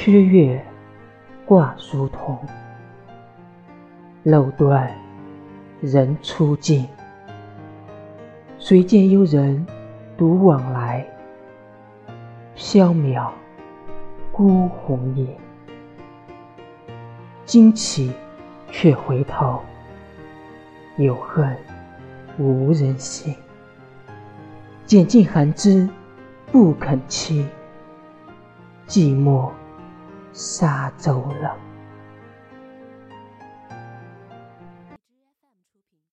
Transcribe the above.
缺月挂疏桐，漏断人初尽。谁见幽人独往来？缥缈孤鸿影。惊起却回头，有恨无人省。拣尽寒枝不肯栖，寂寞沙洲冷。